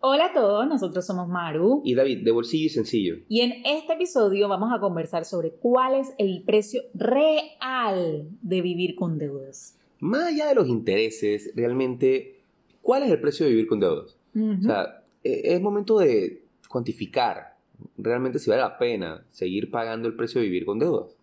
Hola a todos, nosotros somos Maru Y David, de bolsillo y sencillo. y en este episodio vamos a conversar sobre cuál es el precio real de vivir con deudas. Más allá de los intereses, realmente, ¿cuál es el precio de vivir con deudas? O sea, e- es momento de cuantificar realmente si vale la pena seguir pagando el precio de vivir con deudas.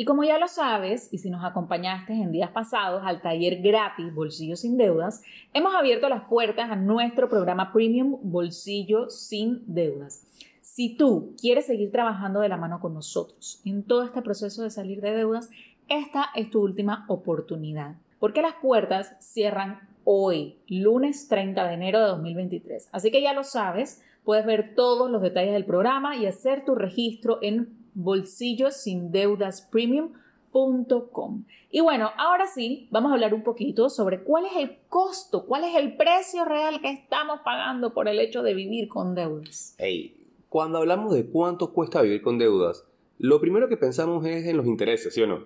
Y como ya lo sabes, y si nos acompañaste en días pasados al taller gratis Bolsillo sin Deudas, hemos abierto las puertas a nuestro programa Premium Bolsillo sin Deudas. Si tú quieres seguir trabajando de la mano con nosotros en todo este proceso de salir de deudas, esta es tu última oportunidad. Porque las puertas cierran hoy, lunes 30 de enero de 2023. Así que ya lo sabes, puedes ver todos los detalles del programa y hacer tu registro en bolsillosindeudaspremium.com. Y bueno, ahora sí, vamos a hablar un poquito sobre cuál es el costo, cuál es el precio real que estamos pagando por el hecho de vivir con deudas. Hey, cuando hablamos de cuánto cuesta vivir con deudas, lo primero que pensamos es en los intereses, ¿sí o no?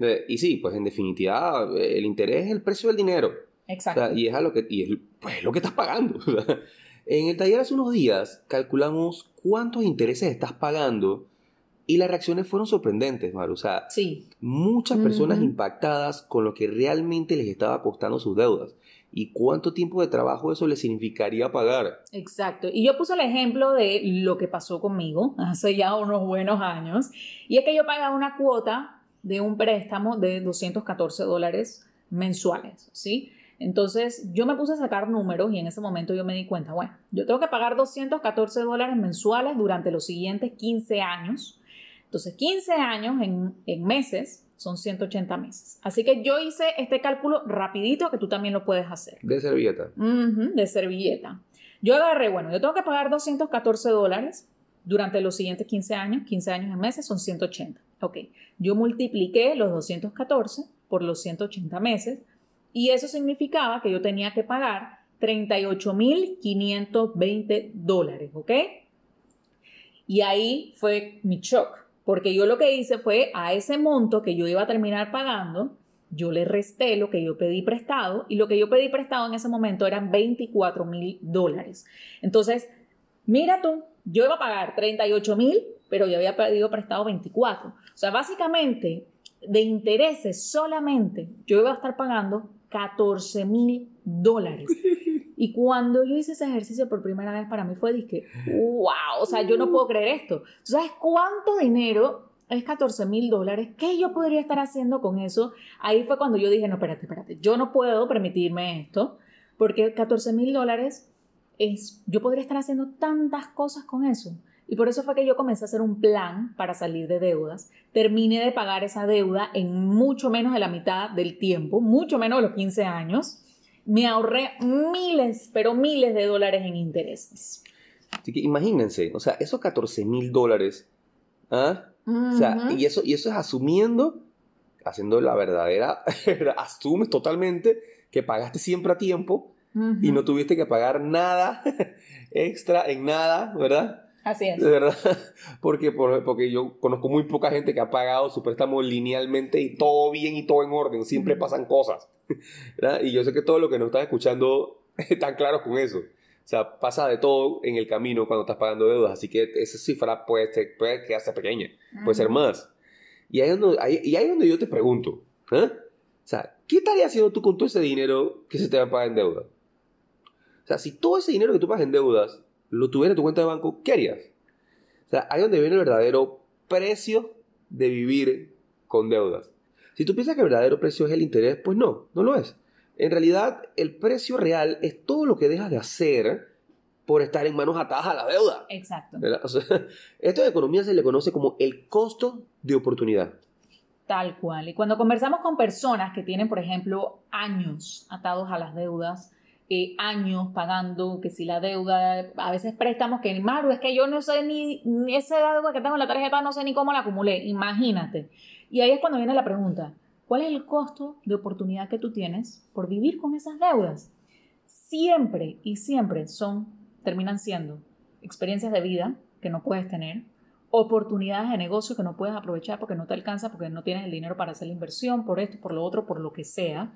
Eh, Y sí, pues en definitiva, el interés es el precio del dinero. O Exacto. sea, y es, a lo que, y es pues, lo que estás pagando. en el taller hace unos días calculamos cuántos intereses estás pagando y las reacciones fueron sorprendentes, Maru. O sea, Sí, muchas personas impactadas con lo que realmente les estaba costando sus deudas y cuánto tiempo de trabajo eso les significaría pagar. Exacto. Y yo puse el ejemplo de lo que pasó conmigo hace ya unos buenos años. Y es que yo pagaba una cuota de un préstamo de 214 dólares mensuales, ¿sí? Entonces yo me puse a sacar números y en ese momento yo me di cuenta, bueno, yo tengo que pagar 214 dólares mensuales durante los siguientes 15 años. Entonces 15 años en, en meses son 180 meses. Así que yo hice este cálculo rapidito que tú también lo puedes hacer. De servilleta. Ujú, de servilleta. Yo agarré, bueno, yo tengo que pagar 214 dólares durante los siguientes 15 años. 15 años en meses son 180. Ok. Yo multipliqué los 214 por los 180 meses y eso significaba que yo tenía que pagar 38.520 dólares, ¿ok? Y ahí fue mi shock, porque yo lo que hice fue a ese monto que yo iba a terminar pagando, yo le resté lo que yo pedí prestado y lo que yo pedí prestado en ese momento eran 24 mil dólares. Entonces, mira tú, yo iba a pagar 38 mil, pero yo había pedido prestado 24. O sea, básicamente, de intereses solamente, yo iba a estar pagando 14 mil dólares. Y cuando yo hice ese ejercicio por primera vez, para mí fue disque, wow, o sea, yo no puedo creer esto. ¿Tú sabes cuánto dinero es 14 mil dólares? ¿Qué yo podría estar haciendo con eso? Ahí fue cuando yo dije, no, espérate, espérate, yo no puedo permitirme esto, porque 14 mil dólares es, yo podría estar haciendo tantas cosas con eso. Y por eso fue que yo comencé a hacer un plan para salir de deudas. Terminé de pagar esa deuda en mucho menos de la mitad del tiempo, mucho menos de los 15 años. Me ahorré miles, pero miles de dólares en intereses. Así que imagínense, o sea, esos 14 mil dólares, ¿ah? O sea, y eso, y eso es asumiendo, haciendo la verdadera, asumes totalmente que pagaste siempre a tiempo y Ujú. no tuviste que pagar nada extra en nada, ¿verdad? Así es. De verdad, porque, por- porque yo conozco muy poca gente que ha pagado su préstamo linealmente y todo bien y todo en orden, siempre pasan cosas, ¿verdad? Y yo sé que todos los que nos están escuchando están claros con eso. O sea, pasa de todo en el camino cuando estás pagando deudas, así que esa cifra puede, ser- puede quedarse pequeña, puede ser más. Y ahí es donde, ahí, y ahí es donde yo te pregunto, ¿eh? O sea, ¿qué estarías haciendo tú con todo ese dinero que se te va a pagar en deuda? O sea, si todo ese dinero que tú pagas en deudas lo tuvieras en tu cuenta de banco, ¿qué harías? O sea, ahí es donde viene el verdadero precio de vivir con deudas. Si tú piensas que el verdadero precio es el interés, pues no, no lo es. En realidad, el precio real es todo lo que dejas de hacer por estar en manos atadas a la deuda. Exacto. O sea, esto en economía se le conoce como el costo de oportunidad. Tal cual. Y cuando conversamos con personas que tienen, por ejemplo, años atados a las deudas, eh, años pagando, que si la deuda, a veces préstamos que, Maru, es que yo no sé ni, ni esa deuda que tengo en la tarjeta, no sé ni cómo la acumulé, imagínate. Y ahí es cuando viene la pregunta, ¿cuál es el costo de oportunidad que tú tienes por vivir con esas deudas? Siempre y siempre son, terminan siendo experiencias de vida que no puedes tener, oportunidades de negocio que no puedes aprovechar porque no te alcanza, porque no tienes el dinero para hacer la inversión, por esto, por lo otro, por lo que sea,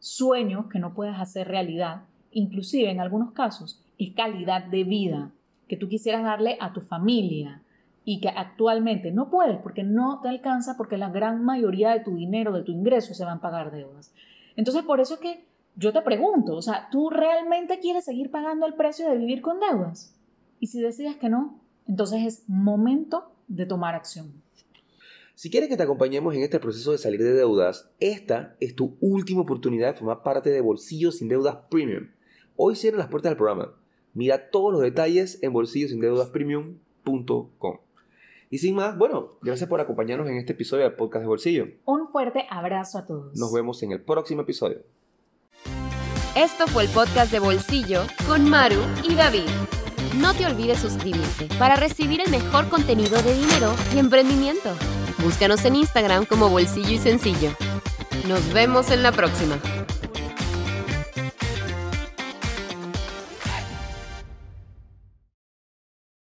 sueños que no puedes hacer realidad, inclusive en algunos casos es calidad de vida que tú quisieras darle a tu familia y que actualmente no puedes porque no te alcanza porque la gran mayoría de tu dinero, de tu ingreso se van a pagar deudas. Entonces por eso es que yo te pregunto, o sea, ¿tú realmente quieres seguir pagando el precio de vivir con deudas? Y si decides que no, entonces es momento de tomar acción. Si quieres que te acompañemos en este proceso de salir de deudas, esta es tu última oportunidad de formar parte de Bolsillos sin Deudas Premium. Hoy cierran las puertas del programa. Mira todos los detalles en bolsillosindeudaspremium.com. Y sin más, bueno, gracias por acompañarnos en este episodio del podcast de Bolsillo. Un fuerte abrazo a todos. Nos vemos en el próximo episodio. Esto fue el podcast de Bolsillo con Maru y David. No te olvides suscribirte para recibir el mejor contenido de dinero y emprendimiento. Búscanos en Instagram como Bolsillo y Sencillo. Nos vemos en la próxima.